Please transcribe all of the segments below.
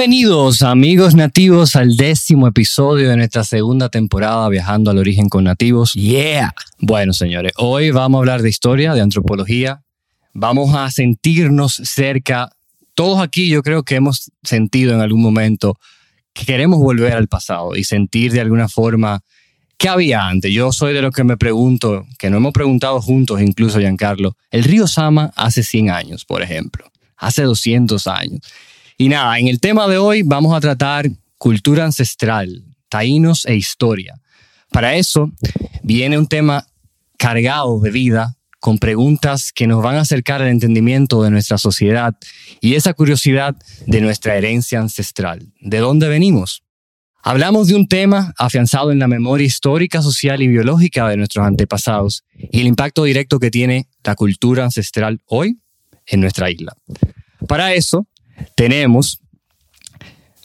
Bienvenidos amigos nativos al décimo episodio de nuestra segunda temporada Viajando al Origen con Nativos. Yeah. Bueno, señores, hoy vamos a hablar de historia, de antropología. Vamos a sentirnos cerca. Todos aquí yo creo que hemos sentido en algún momento que queremos volver al pasado y sentir de alguna forma qué había antes. Yo soy de los que me pregunto, que no hemos preguntado juntos incluso, Giancarlo, el río Sama hace 100 años, por ejemplo, hace 200 años. Y nada, en el tema de hoy vamos a tratar cultura ancestral, taínos e historia. Para eso viene un tema cargado de vida, con preguntas que nos van a acercar al entendimiento de nuestra sociedad y esa curiosidad de nuestra herencia ancestral. ¿De dónde venimos? Hablamos de un tema afianzado en la memoria histórica, social y biológica de nuestros antepasados y el impacto directo que tiene la cultura ancestral hoy en nuestra isla. Para eso, tenemos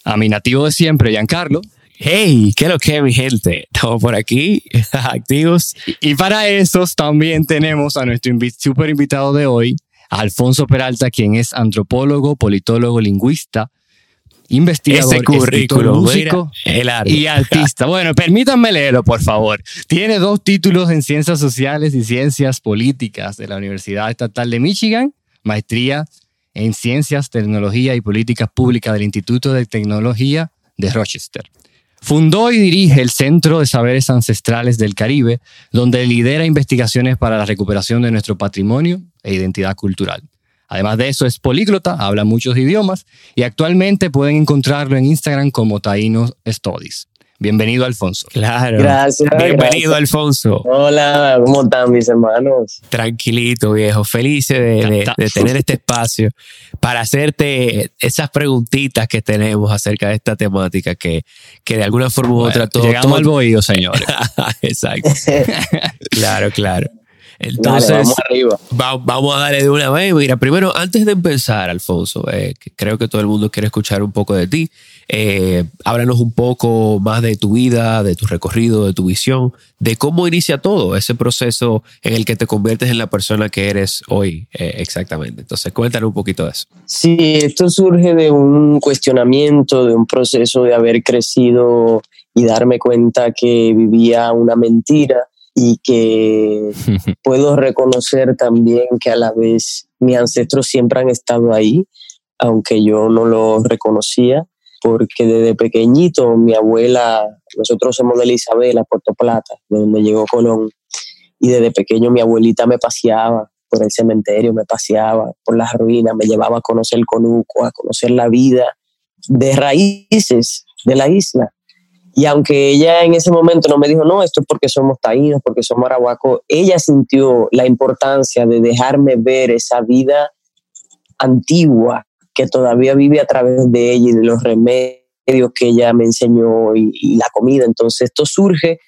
a mi nativo de siempre, Giancarlo. Hey, ¿qué es lo que mi gente? Estamos por aquí, activos. Y para esos también tenemos a nuestro super invitado de hoy, Alfonso Peralta, quien es antropólogo, politólogo, lingüista, investigador, Ese currículo, músico y artista. Bueno, permítanme leerlo, por favor. Tiene dos títulos en Ciencias Sociales y Ciencias Políticas de la Universidad Estatal de Michigan, maestría en Ciencias, Tecnología y Políticas Públicas del Instituto de Tecnología de Rochester. Fundó y dirige el Centro de Saberes Ancestrales del Caribe, donde lidera investigaciones para la recuperación de nuestro patrimonio e identidad cultural. Además de eso, es políglota, habla muchos idiomas y actualmente pueden encontrarlo en Instagram como Taínos Studies. Bienvenido, Alfonso. Claro. Gracias. Bienvenido, Alfonso. Hola, ¿cómo están mis hermanos? Tranquilito, viejo. Felices de, tener este espacio para hacerte esas preguntitas que tenemos acerca de esta temática que, que de alguna forma u otra todo. Llegamos al bohío, señores. Exacto. claro, claro. Entonces, vamos, a darle de una vez. Mira, primero, antes de empezar, Alfonso, eh, creo que todo el mundo quiere escuchar un poco de ti. Eh, háblanos un poco más de tu vida, de tu recorrido, de tu visión, de cómo inicia todo ese proceso en el que te conviertes en la persona que eres hoy eh, exactamente. Entonces, cuéntanos un poquito de eso. Sí, esto surge de un cuestionamiento, de un proceso de haber crecido y darme cuenta que vivía una mentira y que puedo reconocer también que a la vez mis ancestros siempre han estado ahí, aunque yo no lo reconocía, porque desde pequeñito mi abuela, nosotros somos de la Isabela, Puerto Plata, de donde llegó Colón, y desde pequeño mi abuelita me paseaba por el cementerio, me paseaba por las ruinas, me llevaba a conocer conuco, a conocer la vida de raíces de la isla. Y aunque ella en ese momento no me dijo, no, esto es porque somos taínos, porque somos arahuacos, ella sintió la importancia de dejarme ver esa vida antigua que todavía vive a través de ella y de los remedios que ella me enseñó y, y la comida. Entonces esto surge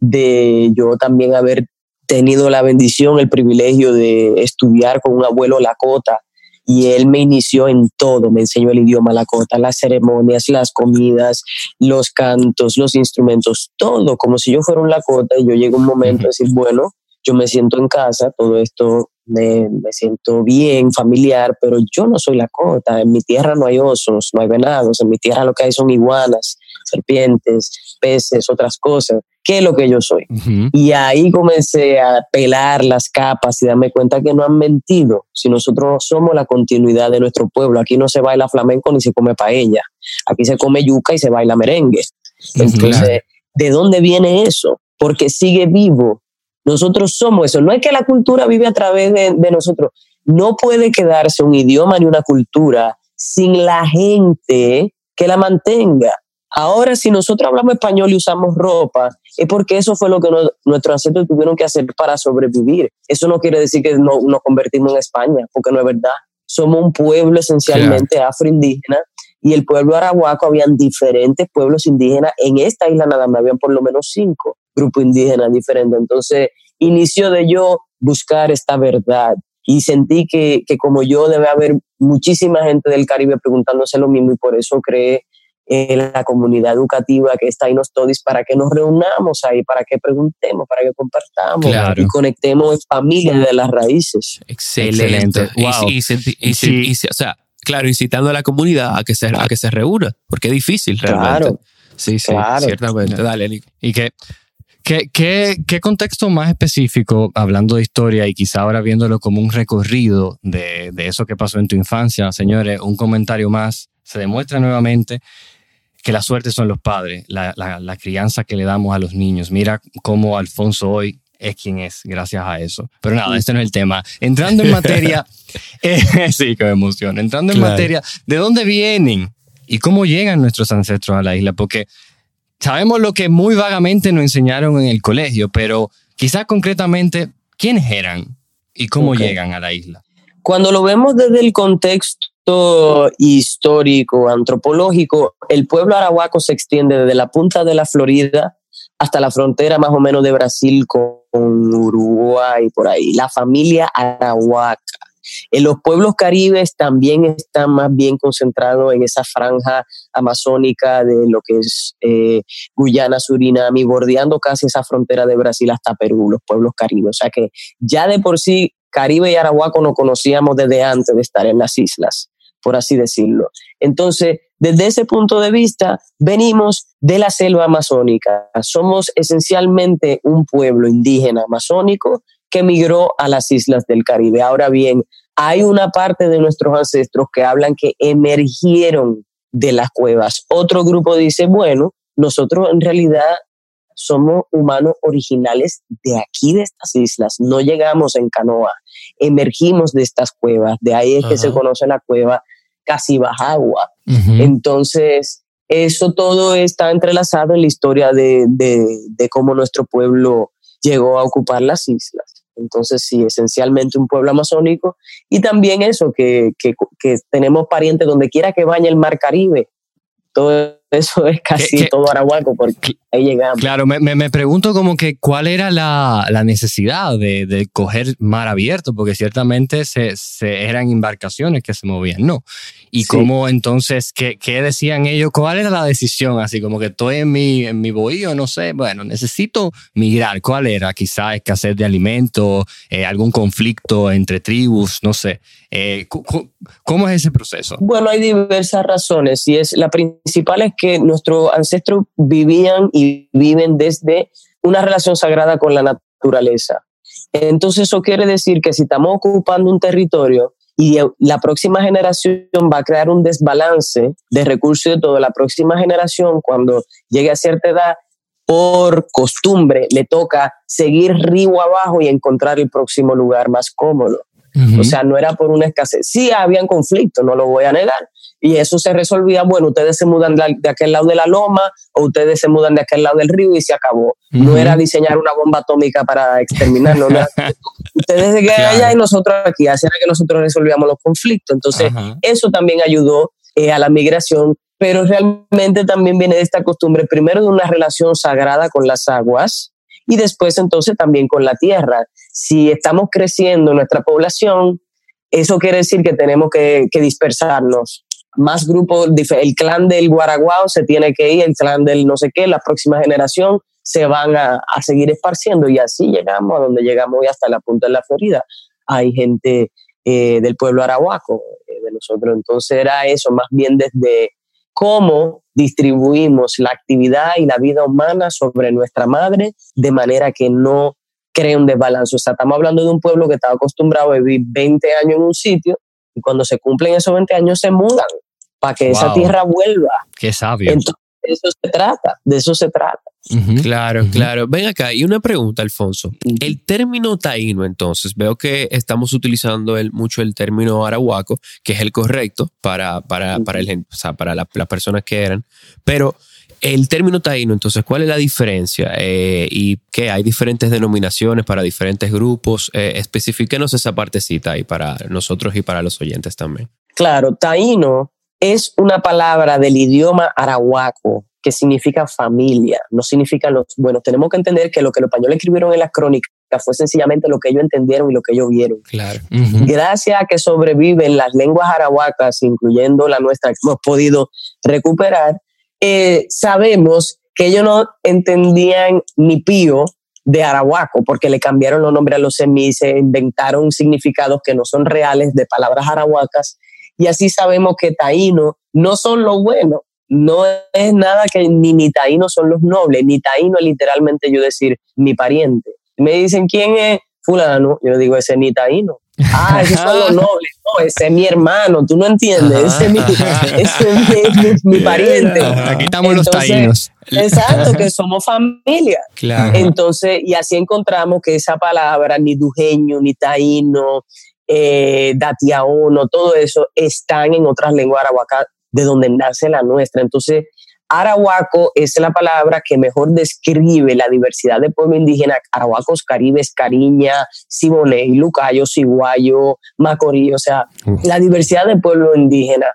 de yo también haber tenido la bendición, el privilegio de estudiar con un abuelo Lakota y él me inició en todo, me enseñó el idioma Lakota, las ceremonias, las comidas, los cantos, los instrumentos, todo, como si yo fuera un Lakota y yo llego un momento de decir, bueno, yo me siento en casa, todo esto me, me, siento bien, familiar, pero yo no soy Lakota, en mi tierra no hay osos, no hay venados, en mi tierra lo que hay son iguanas, serpientes, peces, otras cosas. ¿Qué es lo que yo soy? Y ahí comencé a pelar las capas y darme cuenta que no han mentido. Si nosotros somos la continuidad de nuestro pueblo, aquí no se baila flamenco ni se come paella. Aquí se come yuca y se baila merengue. Entonces, ¿de dónde viene eso? Porque sigue vivo. Nosotros somos eso. No es que la cultura vive a través de, de nosotros. No puede quedarse un idioma ni una cultura sin la gente que la mantenga. Ahora, si nosotros hablamos español y usamos ropa, es porque eso fue lo que nuestros ancestros tuvieron que hacer para sobrevivir. Eso no quiere decir que no, nos convertimos en España, porque no es verdad. Somos un pueblo esencialmente afroindígena y el pueblo arahuaco habían diferentes pueblos indígenas. En esta isla nada más habían por lo menos cinco grupos indígenas diferentes. Entonces, inicio de yo buscar esta verdad y sentí que, que como yo debe haber muchísima gente del Caribe preguntándose lo mismo y por eso creé la comunidad educativa que está ahí nos todis para que nos reunamos ahí, para que preguntemos, para que compartamos y conectemos en familia de las raíces. Excelente. Y, o sea, claro, incitando a la comunidad a que se, a que se reúna, porque es difícil realmente. Claro. Sí, sí, ciertamente. Dale, Nico. Y que ¿Qué, qué, qué contexto más específico, hablando de historia y quizá ahora viéndolo como un recorrido de, de, eso que pasó en tu infancia, señores, un comentario más, se demuestra nuevamente que la suerte son los padres, la, la, la crianza que le damos a los niños. Mira cómo Alfonso hoy es quien es, gracias a eso. Pero nada, este no es el tema. Entrando en materia, eh, sí, qué emoción. Entrando en materia, ¿de dónde vienen y cómo llegan nuestros ancestros a la isla? Porque sabemos lo que muy vagamente nos enseñaron en el colegio, pero quizás concretamente, ¿quiénes eran y cómo llegan a la isla? Cuando lo vemos desde el contexto histórico, antropológico, el pueblo arahuaco se extiende desde la punta de la Florida hasta la frontera más o menos de Brasil con Uruguay, por ahí. La familia arahuaca en los pueblos caribes también están más bien concentrados en esa franja amazónica de lo que es eh, Guyana, Surinam y bordeando casi esa frontera de Brasil hasta Perú, los pueblos caribes. O sea que ya de por sí Caribe y Arahuaco nos conocíamos desde antes de estar en las islas, por así decirlo. Entonces, desde ese punto de vista, venimos de la selva amazónica. Somos esencialmente un pueblo indígena amazónico que migró a las islas del Caribe. Ahora bien, hay una parte de nuestros ancestros que hablan que emergieron de las cuevas. Otro grupo dice, bueno, nosotros en realidad somos humanos originales de aquí, de estas islas. No llegamos en canoa, emergimos de estas cuevas. De ahí es que se conoce la cueva casi baja agua. Entonces, eso todo está entrelazado en la historia de, de cómo nuestro pueblo llegó a ocupar las islas. Entonces, sí, esencialmente un pueblo amazónico y también eso, que, que, tenemos parientes donde quiera que vaya el mar Caribe. Todo eso es casi todo Arahuaco, porque ahí llegamos. Claro, me, me, pregunto como que cuál era la, la necesidad de, de, coger mar abierto, porque ciertamente se, se, eran embarcaciones que se movían, ¿no? Y cómo entonces, ¿qué, ¿qué, decían ellos? ¿Cuál era la decisión? Así como que estoy en mi, en mi bohío, no sé, bueno, necesito migrar. ¿Cuál era? Quizá escasez de alimentos, eh, algún conflicto entre tribus, no sé. Eh, ¿Cómo es ese proceso? Bueno, hay diversas razones y es la principal es que nuestros ancestros vivían y viven desde una relación sagrada con la naturaleza. Entonces eso quiere decir que si estamos ocupando un territorio y la próxima generación va a crear un desbalance de recursos de toda la próxima generación cuando llegue a cierta edad, por costumbre le toca seguir río abajo y encontrar el próximo lugar más cómodo. O sea, no era por una escasez. Sí, habían conflictos, no lo voy a negar, y eso se resolvía, bueno, ustedes se mudan de aquel lado de la loma o ustedes se mudan de aquel lado del río y se acabó. No era diseñar una bomba atómica para exterminarlo. ustedes se quedan allá y nosotros aquí, así era que nosotros resolvíamos los conflictos. Entonces, eso también ayudó eh, a la migración, pero realmente también viene de esta costumbre, primero de una relación sagrada con las aguas y después entonces también con la tierra. Si estamos creciendo nuestra población, eso quiere decir que tenemos que, dispersarnos más grupos, el clan del Guaraguao se tiene que ir, el clan del no sé qué, la próxima generación se van a, a seguir esparciendo y así llegamos a donde llegamos hoy hasta la punta de la Florida. Hay gente eh, del pueblo arahuaco eh, de nosotros, entonces era eso, más bien desde cómo distribuimos la actividad y la vida humana sobre nuestra madre de manera que no cree un desbalance. O sea, estamos hablando de un pueblo que estaba acostumbrado a vivir 20 años en un sitio y cuando se cumplen esos 20 años se mudan para que esa tierra vuelva. Qué sabio. Entonces, de eso se trata, de eso se trata. Claro, claro. Ven acá, y una pregunta, Alfonso. El término taíno, entonces, veo que estamos utilizando el, mucho el término arahuaco, que es el correcto para, para, para, el, o sea, para las personas que eran, pero el término taíno, entonces, ¿cuál es la diferencia? Eh, ¿Y qué? ¿Hay diferentes denominaciones para diferentes grupos? Eh, especifíquenos esa partecita ahí para nosotros y para los oyentes también. Claro, taíno es una palabra del idioma arahuaco que significa familia, no significa los... Bueno, tenemos que entender que lo que los españoles escribieron en las crónicas fue sencillamente lo que ellos entendieron y lo que ellos vieron. Claro. Gracias a que sobreviven las lenguas arahuacas, incluyendo la nuestra que hemos podido recuperar, eh, sabemos que ellos no entendían ni pío de arahuaco, porque le cambiaron los nombres a los semíes, se inventaron significados que no son reales de palabras arahuacas y así sabemos que taíno no son los buenos, no es nada que ni, ni taíno son los nobles, ni taíno es literalmente yo decir mi pariente. Me dicen, ¿quién es fulano? Yo digo, ese ni taíno. Ah, esos son los nobles. No, ese es mi hermano, tú no entiendes. ese es mi, ese mi, pariente. Aquí estamos los taínos. Exacto, que somos familia. Claro. Entonces, y así encontramos que esa palabra, ni dujeño, ni taíno, eh, datiaono, todo eso están en otras lenguas arahuacas de donde nace la nuestra. Entonces, Arahuaco es la palabra que mejor describe la diversidad de pueblo indígena, arahuacos, caribes, cariña, siboney, lucayo, ciguayo, macorí, o sea, la diversidad de pueblo indígena.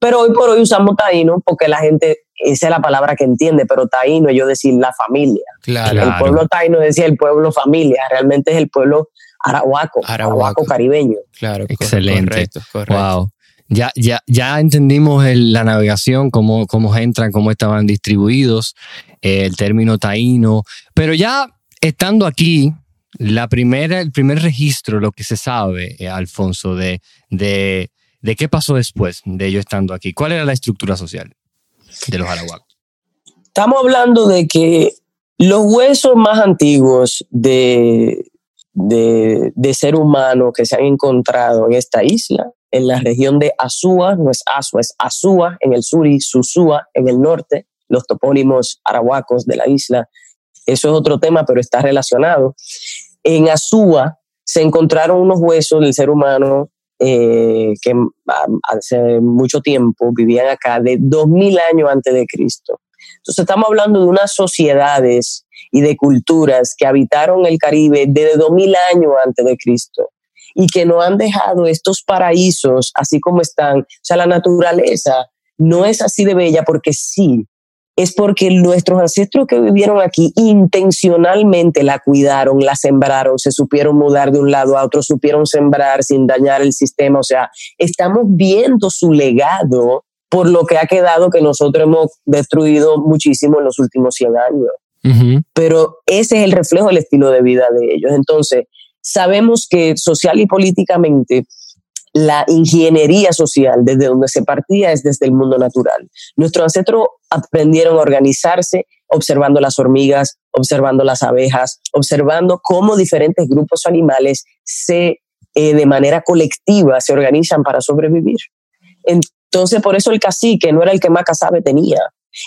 Pero hoy por hoy usamos taíno porque la gente, esa es la palabra que entiende, pero taíno es yo decir la familia. Claro. El pueblo taíno decía el pueblo familia, realmente es el pueblo arahuaco, arahuaco, caribeño. Claro, excelente. Wow. Ya, ya, ya entendimos la navegación, cómo, cómo entran, cómo estaban distribuidos, eh, el término taíno, pero ya estando aquí, la primera, el primer registro, lo que se sabe, eh, Alfonso, de, de, de, qué pasó después de ellos estando aquí. ¿Cuál era la estructura social de los arahuacos? Estamos hablando de que los huesos más antiguos de, de, ser humano que se han encontrado en esta isla en la región de Azúa, no es Azua, es Azúa en el sur y Susúa en el norte, los topónimos arahuacos de la isla. Eso es otro tema, pero está relacionado. En Azúa se encontraron unos huesos del ser humano eh, que hace mucho tiempo vivían acá, de 2000 años antes de Cristo. Entonces estamos hablando de unas sociedades y de culturas que habitaron el Caribe desde 2000 años antes de Cristo y que no han dejado estos paraísos así como están. O sea, la naturaleza no es así de bella porque sí, es porque nuestros ancestros que vivieron aquí intencionalmente la cuidaron, la sembraron, se supieron mudar de un lado a otro, supieron sembrar sin dañar el sistema. O sea, estamos viendo su legado por lo que ha quedado que nosotros hemos destruido muchísimo en los últimos 100 años. Pero ese es el reflejo del estilo de vida de ellos. Entonces, sabemos que social y políticamente la ingeniería social desde donde se partía es desde el mundo natural. Nuestros ancestros aprendieron a organizarse observando las hormigas, observando las abejas, observando cómo diferentes grupos animales se, eh, de manera colectiva se organizan para sobrevivir. Entonces, por eso el cacique no era el que más casabe tenía.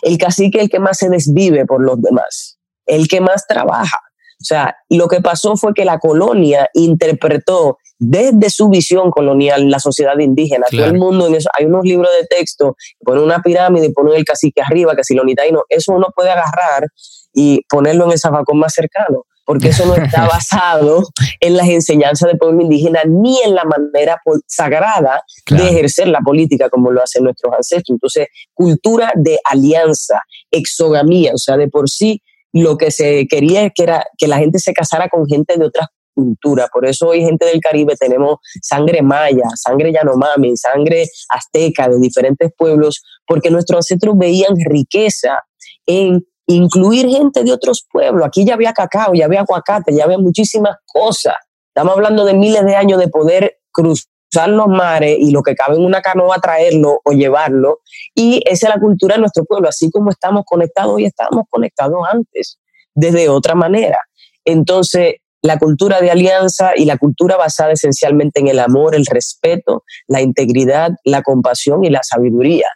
El cacique es el que más se desvive por los demás, el que más trabaja. O sea, lo que pasó fue que la colonia interpretó desde su visión colonial la sociedad indígena. Todo el mundo en eso. Hay unos libros de texto, ponen una pirámide y ponen el cacique arriba, que si lo no, eso uno puede agarrar y ponerlo en el zafacón más cercano, porque eso no está basado en las enseñanzas del pueblo indígena ni en la manera sagrada de ejercer la política como lo hacen nuestros ancestros. Entonces, cultura de alianza, exogamía, o sea, de por sí lo que se quería es que, era, que la gente se casara con gente de otras culturas. Por eso hoy gente del Caribe tenemos sangre maya, sangre yanomami, sangre azteca de diferentes pueblos, porque nuestros ancestros veían riqueza en incluir gente de otros pueblos. Aquí ya había cacao, ya había aguacate, ya había muchísimas cosas. Estamos hablando de miles de años de poder cruzar los mares y lo que cabe en una canoa traerlo o llevarlo. Y esa es la cultura de nuestro pueblo, así como estamos conectados y estábamos conectados antes, desde otra manera. Entonces, la cultura de alianza y la cultura basada esencialmente en el amor, el respeto, la integridad, la compasión y la sabiduría.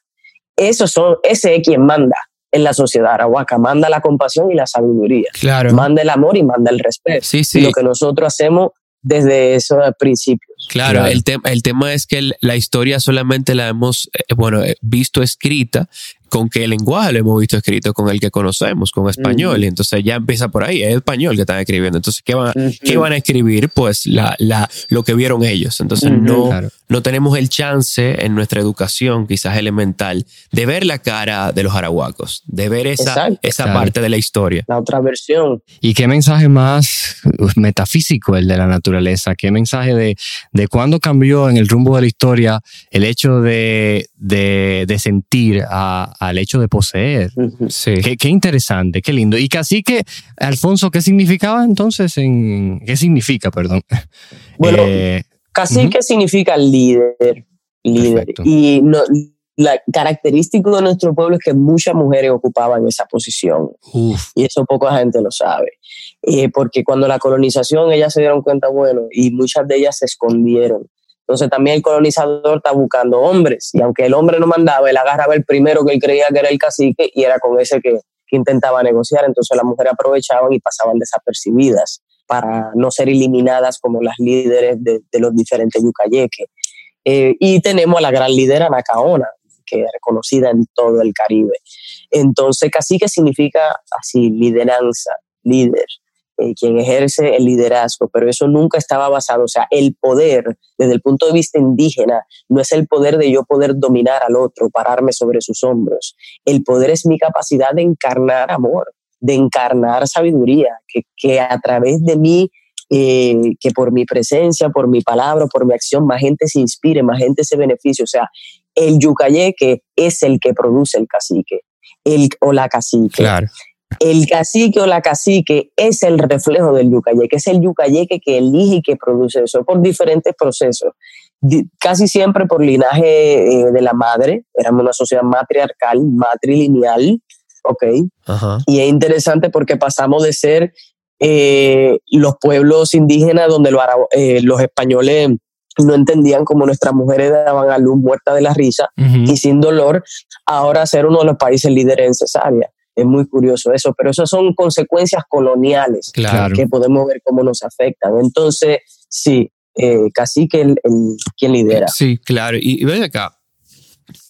Eso son, ese es quien manda en la sociedad arahuaca, manda la compasión y la sabiduría. Claro. Manda el amor y manda el respeto. Sí, sí. lo que nosotros hacemos desde esos principios. Claro, El, el tema es que la historia solamente la hemos, eh, bueno, eh, visto escrita con qué lenguaje lo hemos visto escrito, con el que conocemos, con español. Y entonces ya empieza por ahí, es español que están escribiendo. Entonces, ¿qué van, ¿qué van a escribir? Pues la, la, lo que vieron ellos. Entonces, no, no tenemos el chance en nuestra educación, quizás elemental, de ver la cara de los arahuacos, de ver esa, esa parte de la historia. La otra versión. ¿Y qué mensaje más metafísico el de la naturaleza? ¿Qué mensaje de, de cuándo cambió en el rumbo de la historia el hecho de, de, de sentir a al hecho de poseer. Sí. Qué, interesante, qué lindo. Y casi que, Alfonso, ¿qué significaba entonces? En, ¿Qué significa, perdón? Bueno, eh, casi que significa líder. líder. Y no, la característica de nuestro pueblo es que muchas mujeres ocupaban esa posición. Y eso poca gente lo sabe. Eh, porque cuando la colonización, ellas se dieron cuenta, bueno, y muchas de ellas se escondieron. Entonces también el colonizador está buscando hombres. Y aunque el hombre no mandaba, él agarraba el primero que él creía que era el cacique y era con ese que, intentaba negociar. Entonces las mujeres aprovechaban y pasaban desapercibidas para no ser eliminadas como las líderes de, los diferentes yucayeques. Eh, y tenemos a la gran líder Anacaona, que es reconocida en todo el Caribe. Entonces, cacique significa así, lideranza, líder, eh, quien ejerce el liderazgo, pero eso nunca estaba basado, o sea, el poder desde el punto de vista indígena no es el poder de yo poder dominar al otro, pararme sobre sus hombros. El poder es mi capacidad de encarnar amor, de encarnar sabiduría, que, que a través de mí eh, que por mi presencia, por mi palabra, por mi acción, más gente se inspire, más gente se beneficie. O sea, el yucayeque es el que produce el cacique el, o la cacique. Claro. El cacique o la cacique es el reflejo del yucayeque, es el yucayeque que elige y que produce eso por diferentes procesos. Casi siempre por linaje eh, de la madre, éramos una sociedad matriarcal, matrilineal, ¿ok? Y es interesante porque pasamos de ser eh, los pueblos indígenas donde eh, los españoles no entendían cómo nuestras mujeres daban a luz muerta de la risa y sin dolor, ahora ser uno de los países líderes en cesárea. Es muy curioso eso, pero esas son consecuencias coloniales que podemos ver cómo nos afectan. Entonces, sí, eh, casi que el, quien lidera. Sí, claro. Y, y ven acá,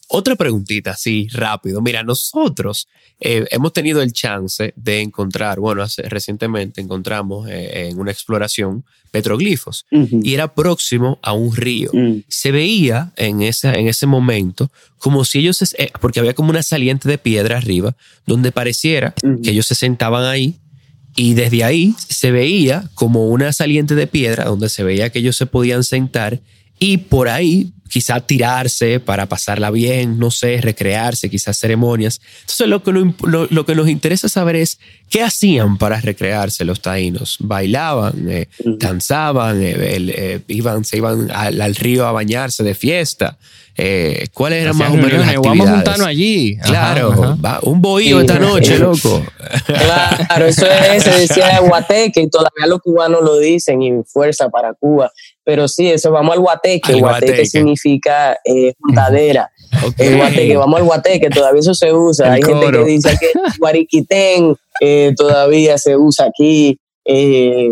otra preguntita, sí, rápido. Mira, nosotros eh, hemos tenido el chance de encontrar, bueno, recientemente encontramos eh, en una exploración petroglifos y era próximo a un río. Mm. Se veía en, esa, en ese momento como si ellos, eh, porque había como una saliente de piedra arriba, donde pareciera que ellos se sentaban ahí y desde ahí se veía como una saliente de piedra donde se veía que ellos se podían sentar y por ahí quizá tirarse para pasarla bien, no sé, recrearse, quizás ceremonias. Entonces lo que, lo, que nos interesa saber es qué hacían para recrearse los taínos. Bailaban, eh, danzaban, eh, eh, iban, se iban al, río a bañarse de fiesta. ¿Cuáles eran más o menos las Vamos a juntarnos allí. Claro, un bohío esta noche, loco. Claro, eso es, se decía guateque y todavía los cubanos lo dicen y fuerza para Cuba. Pero sí, eso, vamos al guateque. guateque, significa eh, juntadera. El guateque, vamos al guateque, todavía eso se usa. Hay gente que dice que guariquitén eh, todavía se usa aquí. Eh,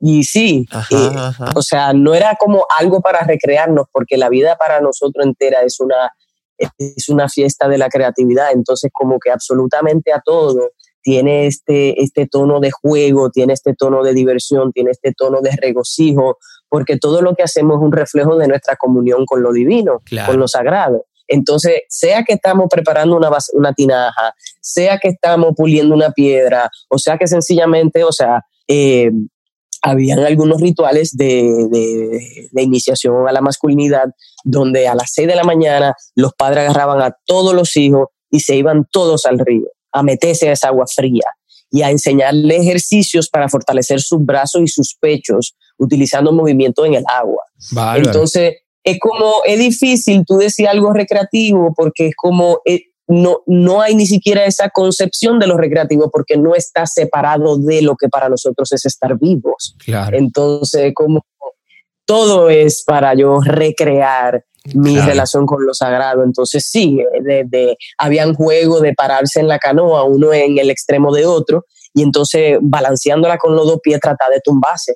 y sí, eh, o sea, no era como algo para recrearnos, porque la vida para nosotros entera es una, es una fiesta de la creatividad. Entonces, como que absolutamente a todo tiene este, este tono de juego, tiene este tono de diversión, tiene este tono de regocijo, porque todo lo que hacemos es un reflejo de nuestra comunión con lo divino, con lo sagrado. Entonces, sea que estamos preparando una, una tinaja, sea que estamos puliendo una piedra, o sea que sencillamente, o sea, eh, habían algunos rituales de, de, iniciación a la masculinidad donde a las 6 de la mañana los padres agarraban a todos los hijos y se iban todos al río a meterse a esa agua fría y a enseñarle ejercicios para fortalecer sus brazos y sus pechos utilizando movimiento en el agua. Entonces, es como, es difícil tú decir algo recreativo porque es como, eh, no, no hay ni siquiera esa concepción de lo recreativo porque no está separado de lo que para nosotros es estar vivos. Entonces, como todo es para yo recrear mi relación con lo sagrado. Entonces sí, de, de, habían juego de pararse en la canoa, uno en el extremo de otro, y entonces balanceándola con los dos pies tratar de tumbarse.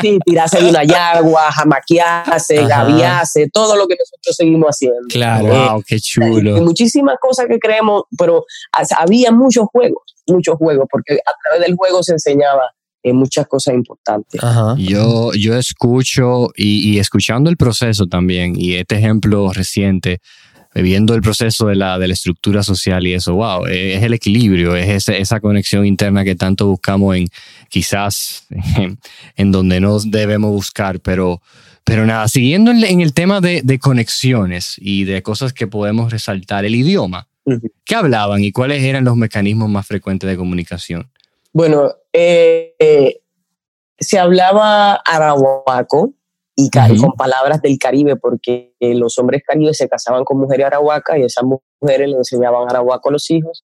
sí, tirarse de una yagua, jamaquearse, gaviarse, todo lo que nosotros seguimos haciendo. Claro, wow, eh, qué chulo. muchísimas cosas que creemos, pero había muchos juegos, muchos juegos, porque a través del juego se enseñaba en muchas cosas importantes. Yo, yo escucho y, escuchando el proceso también, y este ejemplo reciente, viendo el proceso de la, de la estructura social y eso, wow, es el equilibrio, es esa, conexión interna que tanto buscamos en quizás en, donde no debemos buscar, pero, pero nada, siguiendo en, el tema de, de, conexiones y de cosas que podemos resaltar, el idioma, ¿qué hablaban y cuáles eran los mecanismos más frecuentes de comunicación? Bueno, eh, se hablaba arahuaco, y con palabras del Caribe, porque los hombres caribes se casaban con mujeres arahuacas y esas mujeres le enseñaban arahuaco a los hijos.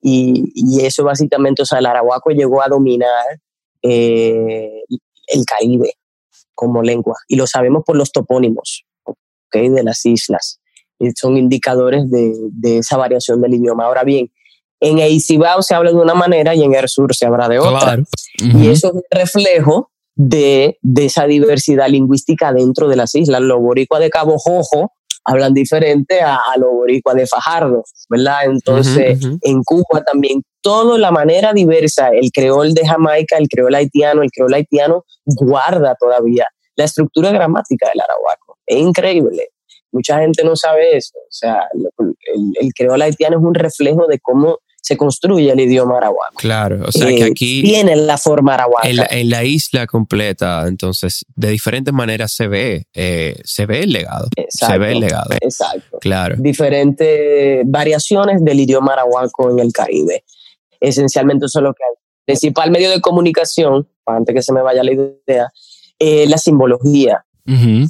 Y, y eso básicamente, o sea, el arahuaco llegó a dominar eh, el Caribe como lengua. Y lo sabemos por los topónimos ¿okay? de las islas. Y son indicadores de, de, esa variación del idioma. Ahora bien, en Eisibao se habla de una manera y en el sur se habla de otra. Y eso es un reflejo de, de, esa diversidad lingüística dentro de las islas. Los boricuas de Cabo Jojo hablan diferente a, los boricuas de Fajardo, ¿verdad? Entonces, en Cuba también, toda la manera diversa, el creol de Jamaica, el creol haitiano, el creol haitiano guarda todavía la estructura gramática del arahuaco. Es increíble. Mucha gente no sabe eso. O sea, el, el creol haitiano es un reflejo de cómo se construye el idioma arahuaco. Claro, o sea que eh, aquí... Tiene la forma arahuaca. En la, isla completa, entonces, de diferentes maneras se ve, eh, se ve el legado. se ve el legado. Exacto. Claro. Diferentes variaciones del idioma arahuaco en el Caribe. Esencialmente eso es lo que hay. Principal medio de comunicación, antes que se me vaya la idea, eh, la simbología.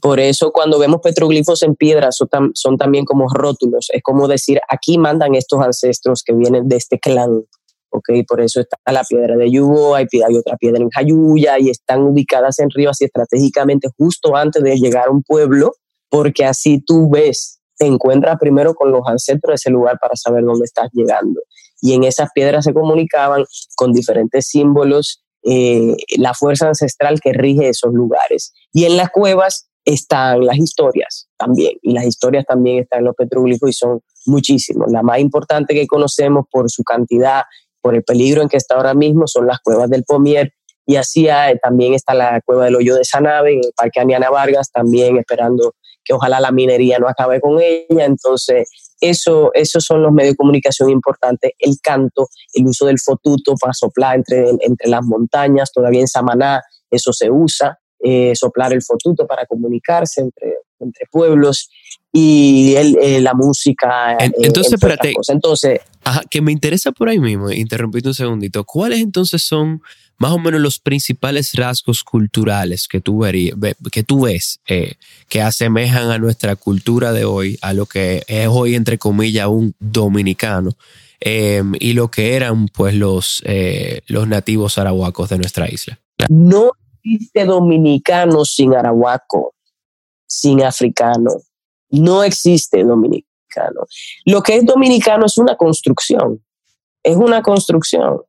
Por eso cuando vemos petroglifos en piedra son, también como rótulos, es como decir, aquí mandan estos ancestros que vienen de este clan. Okay, por eso está la piedra de Yubo, hay, hay otra piedra en Jayuya y están ubicadas en río así estratégicamente justo antes de llegar a un pueblo, porque así tú ves, te encuentras primero con los ancestros de ese lugar para saber dónde estás llegando. Y en esas piedras se comunicaban con diferentes símbolos eh, la fuerza ancestral que rige esos lugares. Y en las cuevas están las historias también, y las historias también están en los petroglifos y son muchísimos. La más importante que conocemos por su cantidad, por el peligro en que está ahora mismo, son las cuevas del Pomier, y así también está la cueva del hoyo de Sanave en el Parque Aniana Vargas, también esperando que ojalá la minería no acabe con ella. Entonces, eso, esos son los medios de comunicación importantes, el canto, el uso del fotuto para soplar entre, entre las montañas, todavía en Samaná eso se usa, eh, soplar el fotuto para comunicarse entre, entre pueblos y el, eh, la música. Eh, entonces, espérate. Entonces, Ajá, que me interesa por ahí mismo, interrumpí un segundito. ¿Cuáles entonces son más o menos los principales rasgos culturales que tú, que tú ves eh, que asemejan a nuestra cultura de hoy, a lo que es hoy, entre comillas, un dominicano, em, y lo que eran pues los, eh, los nativos arahuacos de nuestra isla? No existe dominicano sin arahuaco, sin africano. No existe dominicano. Lo que es dominicano es una construcción. Es una construcción.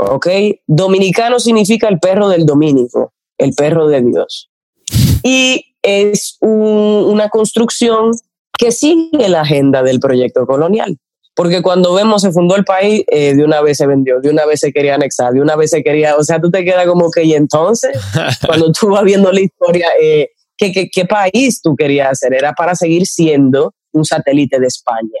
¿Ok? Dominicano significa el perro del dominico, el perro de Dios. Y es una construcción que sigue la agenda del proyecto colonial. Porque cuando vemos se fundó el país, eh, de una vez se vendió, de una vez se quería anexar, de una vez se quería, o sea, tú te quedas como que, y entonces, cuando tú vas viendo la historia, eh, ¿qué, qué país tú querías hacer? Era para seguir siendo un satélite de España.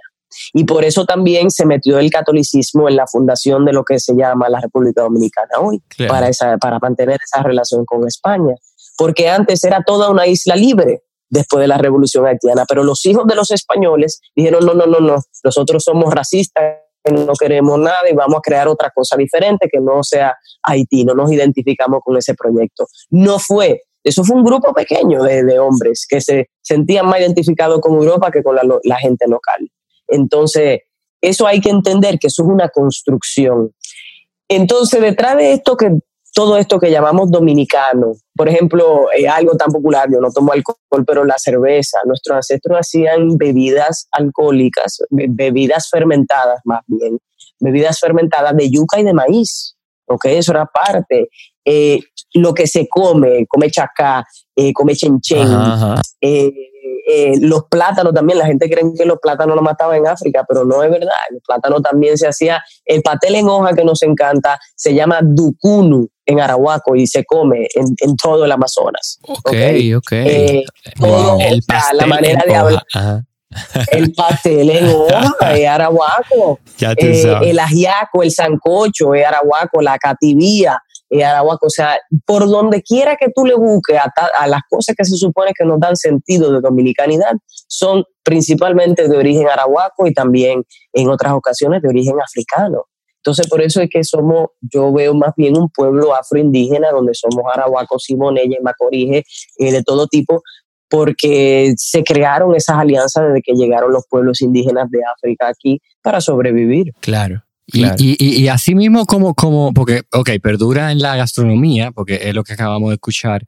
Y por eso también se metió el catolicismo en la fundación de lo que se llama la República Dominicana hoy, para, esa, para mantener esa relación con España. Porque antes era toda una isla libre después de la Revolución Haitiana, pero los hijos de los españoles dijeron, no, no, no, no, nosotros somos racistas, no queremos nada y vamos a crear otra cosa diferente que no sea Haití, no nos identificamos con ese proyecto. No fue, eso fue un grupo pequeño de, de hombres que se sentían más identificados con Europa que con la, la gente local. Entonces, eso hay que entender que eso es una construcción. Entonces, detrás de esto que todo esto que llamamos dominicano, por ejemplo, eh, algo tan popular, yo no tomo alcohol, pero la cerveza, nuestros ancestros hacían bebidas alcohólicas, bebidas fermentadas más bien, bebidas fermentadas de yuca y de maíz, ¿ok? Eso era parte. Eh, lo que se come, come chacá, eh, come chenchen, eh, los plátanos también, la gente cree que los plátanos lo mataban en África, pero no es verdad. El plátano también se hacía, el patel en hoja que nos encanta se llama ducunu en Arahuaco y se come en, todo el Amazonas. Ok, ok. Eh, el la manera de hablar. El pastel en hoja es arahuaco. Eh, el ajiaco, el sancocho es arahuaco, la cativía Arahuaco. O sea, por donde quiera que tú le busques a, las cosas que se supone que nos dan sentido de dominicanidad, son principalmente de origen arahuaco y también en otras ocasiones de origen africano. Entonces, por eso es que somos, yo veo más bien un pueblo afroindígena donde somos arahuacos, simoneyes, macorije, eh, de todo tipo, porque se crearon esas alianzas desde que llegaron los pueblos indígenas de África aquí para sobrevivir. Claro. Y, y, y, así mismo como, como, porque, ok, perdura en la gastronomía, porque es lo que acabamos de escuchar,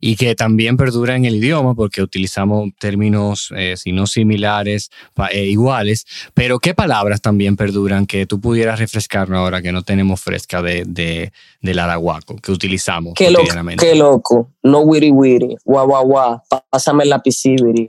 y que también perdura en el idioma porque utilizamos términos, eh, si no similares, eh, iguales, pero ¿qué palabras también perduran que tú pudieras refrescarnos ahora que no tenemos fresca de, de del arahuaco que utilizamos qué loco, qué loco, no wiri wiri, guau guau guau, pásame el lapisibiri,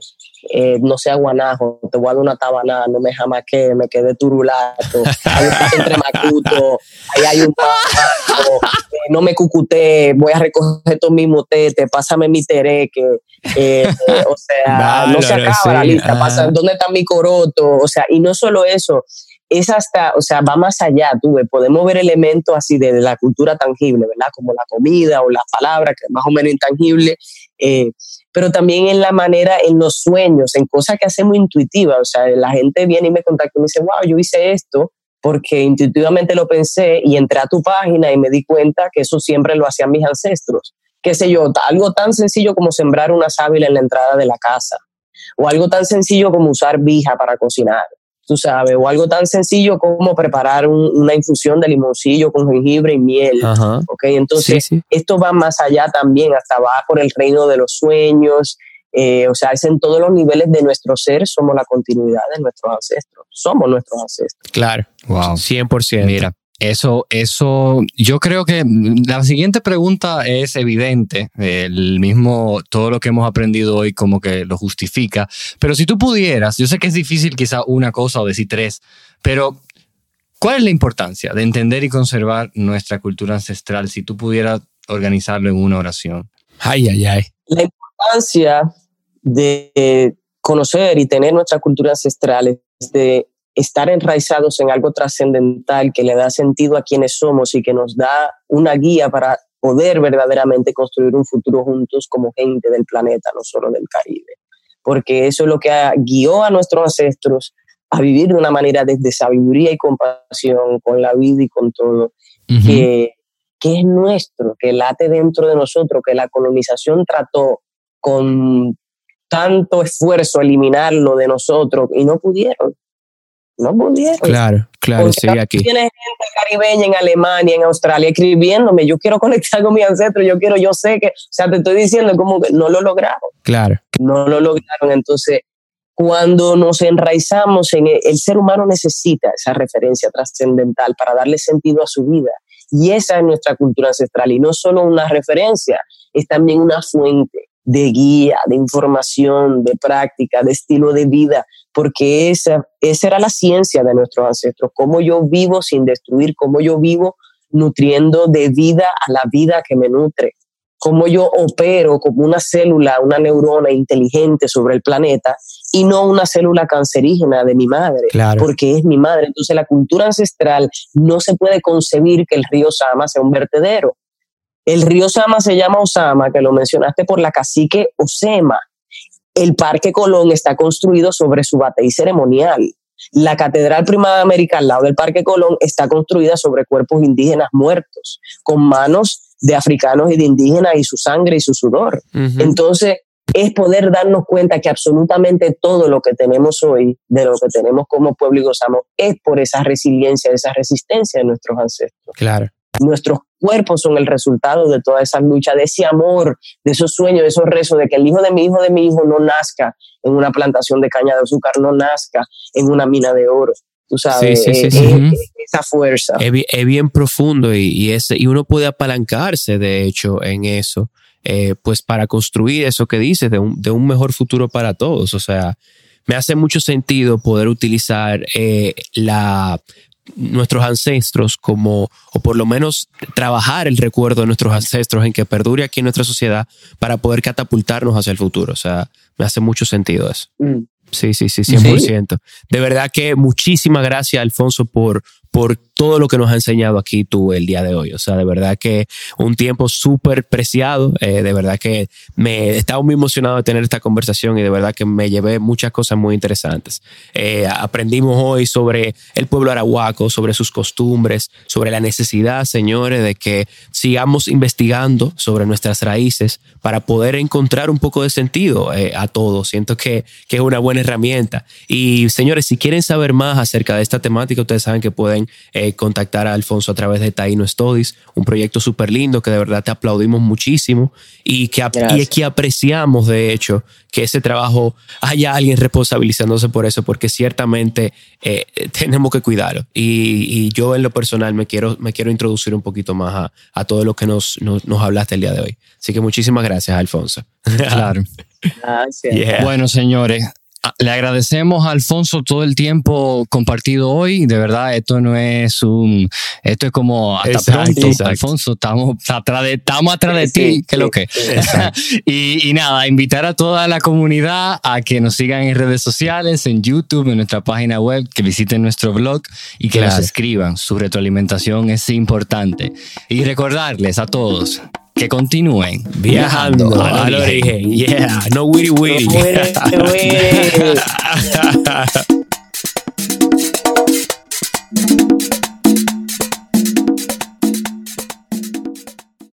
eh, no sea guanajo, te voy a dar una tabana, no me que me quedé turulato, hay un entre macuto, ahí hay un paso, eh, no me cucuté, voy a recoger todo mi motete, pásame mi tereque, eh, o sea, no se acaba la lista, pasa, ¿dónde está mi coroto? O sea, y no solo eso, es hasta, o sea, va más allá, tú podemos ver elementos así de, la cultura tangible, ¿verdad? Como la comida o la palabra, que es más o menos intangible, eh, pero también en la manera, en los sueños, en cosas que hacemos intuitivas, o sea, la gente viene y me contacta y me dice, wow, yo hice esto porque intuitivamente lo pensé y entré a tu página y me di cuenta que eso siempre lo hacían mis ancestros. Qué sé yo, algo tan sencillo como sembrar una sábila en la entrada de la casa, o algo tan sencillo como usar vija para cocinar tú sabes, o algo tan sencillo como preparar una infusión de limoncillo con jengibre y miel. ¿ok? Entonces, esto va más allá también, hasta va por el reino de los sueños. Eh, o sea, es en todos los niveles de nuestro ser, somos la continuidad de nuestros ancestros, somos nuestros ancestros. Claro, wow. 100%. Mira, eso, eso, yo creo que la siguiente pregunta es evidente, el mismo, todo lo que hemos aprendido hoy como que lo justifica, pero si tú pudieras, yo sé que es difícil quizá una cosa o decir tres, pero ¿cuál es la importancia de entender y conservar nuestra cultura ancestral si tú pudieras organizarlo en una oración? Ay, ay, ay. La importancia de conocer y tener nuestra cultura ancestral es de estar enraizados en algo trascendental que le da sentido a quienes somos y que nos da una guía para poder verdaderamente construir un futuro juntos como gente del planeta, no solo del Caribe. Porque eso es lo que guió a nuestros ancestros a vivir de una manera desde sabiduría y compasión con la vida y con todo, que, que es nuestro, que late dentro de nosotros, que la colonización trató con tanto esfuerzo eliminarlo de nosotros y no pudieron no pudieron. Claro, claro, sí, aquí. Tienes gente caribeña en Alemania, en Australia, escribiéndome, yo quiero conectar con mi ancestro, yo quiero, yo sé que, o sea, te estoy diciendo como que no lo lograron. Claro. No lo lograron, entonces cuando nos enraizamos en el, el ser humano necesita esa referencia trascendental para darle sentido a su vida. Y esa es nuestra cultura ancestral. Y no solo una referencia, es también una fuente de guía, de información, de práctica, de estilo de vida, porque esa, esa era la ciencia de nuestros ancestros, cómo yo vivo sin destruir, cómo yo vivo nutriendo de vida a la vida que me nutre, cómo yo opero como una célula, una neurona inteligente sobre el planeta y no una célula cancerígena de mi madre, porque es mi madre. Entonces la cultura ancestral no se puede concebir que el río Sama sea un vertedero. El río Sama se llama Osama, que lo mencionaste por la cacique Osema. El Parque Colón está construido sobre su batey ceremonial. La Catedral Primada de América al lado del Parque Colón está construida sobre cuerpos indígenas muertos, con manos de africanos y de indígenas y su sangre y su sudor. Entonces, es poder darnos cuenta que absolutamente todo lo que tenemos hoy, de lo que tenemos como pueblo y gozamos, es por esa resiliencia, esa resistencia de nuestros ancestros. Claro. Nuestros cuerpos son el resultado de toda esa lucha, de ese amor, de esos sueños, de esos rezos, de que el hijo de mi hijo de mi hijo no nazca en una plantación de caña de azúcar, no nazca en una mina de oro. Tú sabes, sí, sí, sí, esa fuerza. Es, bien profundo y, y, y uno puede apalancarse, de hecho, en eso, eh, pues para construir eso que dices, de un, de un mejor futuro para todos. O sea, me hace mucho sentido poder utilizar eh, la nuestros ancestros como, o por lo menos trabajar el recuerdo de nuestros ancestros en que perdure aquí en nuestra sociedad para poder catapultarnos hacia el futuro. O sea, me hace mucho sentido eso. Mm. Sí, sí, sí, 100%. De verdad que muchísimas gracias, Alfonso, por, por todo lo que nos ha enseñado aquí tú el día de hoy. O sea, de verdad que un tiempo súper preciado, eh, de verdad que me estaba muy emocionado de tener esta conversación y de verdad que me llevé muchas cosas muy interesantes. Eh, aprendimos hoy sobre el pueblo arahuaco, sobre sus costumbres, sobre la necesidad, señores, de que sigamos investigando sobre nuestras raíces para poder encontrar un poco de sentido eh, a todo. Siento que, que es una buena herramienta. Y señores, si quieren saber más acerca de esta temática, ustedes saben que pueden eh, contactar a Alfonso a través de Taino Studies, un proyecto súper lindo que de verdad te aplaudimos muchísimo y que, y que apreciamos, de hecho, que ese trabajo haya alguien responsabilizándose por eso, porque ciertamente eh, tenemos que cuidarlo. Y, yo en lo personal me quiero, me quiero introducir un poquito más a, todo lo que nos, nos, nos hablaste el día de hoy. Así que muchísimas gracias, Alfonso. Claro. Gracias. Bueno, señores, le agradecemos a Alfonso todo el tiempo compartido hoy. De verdad, esto no es un. Esto es como hasta pronto, Alfonso. Estamos atrás de, estamos atrás de ti, que lo que. y, y, nada, invitar a toda la comunidad a que nos sigan en redes sociales, en YouTube, en nuestra página web, que visiten nuestro blog y que nos escriban. Su retroalimentación es importante. Y recordarles a todos que continúen viajando, al, origen. Yeah, no witty witty.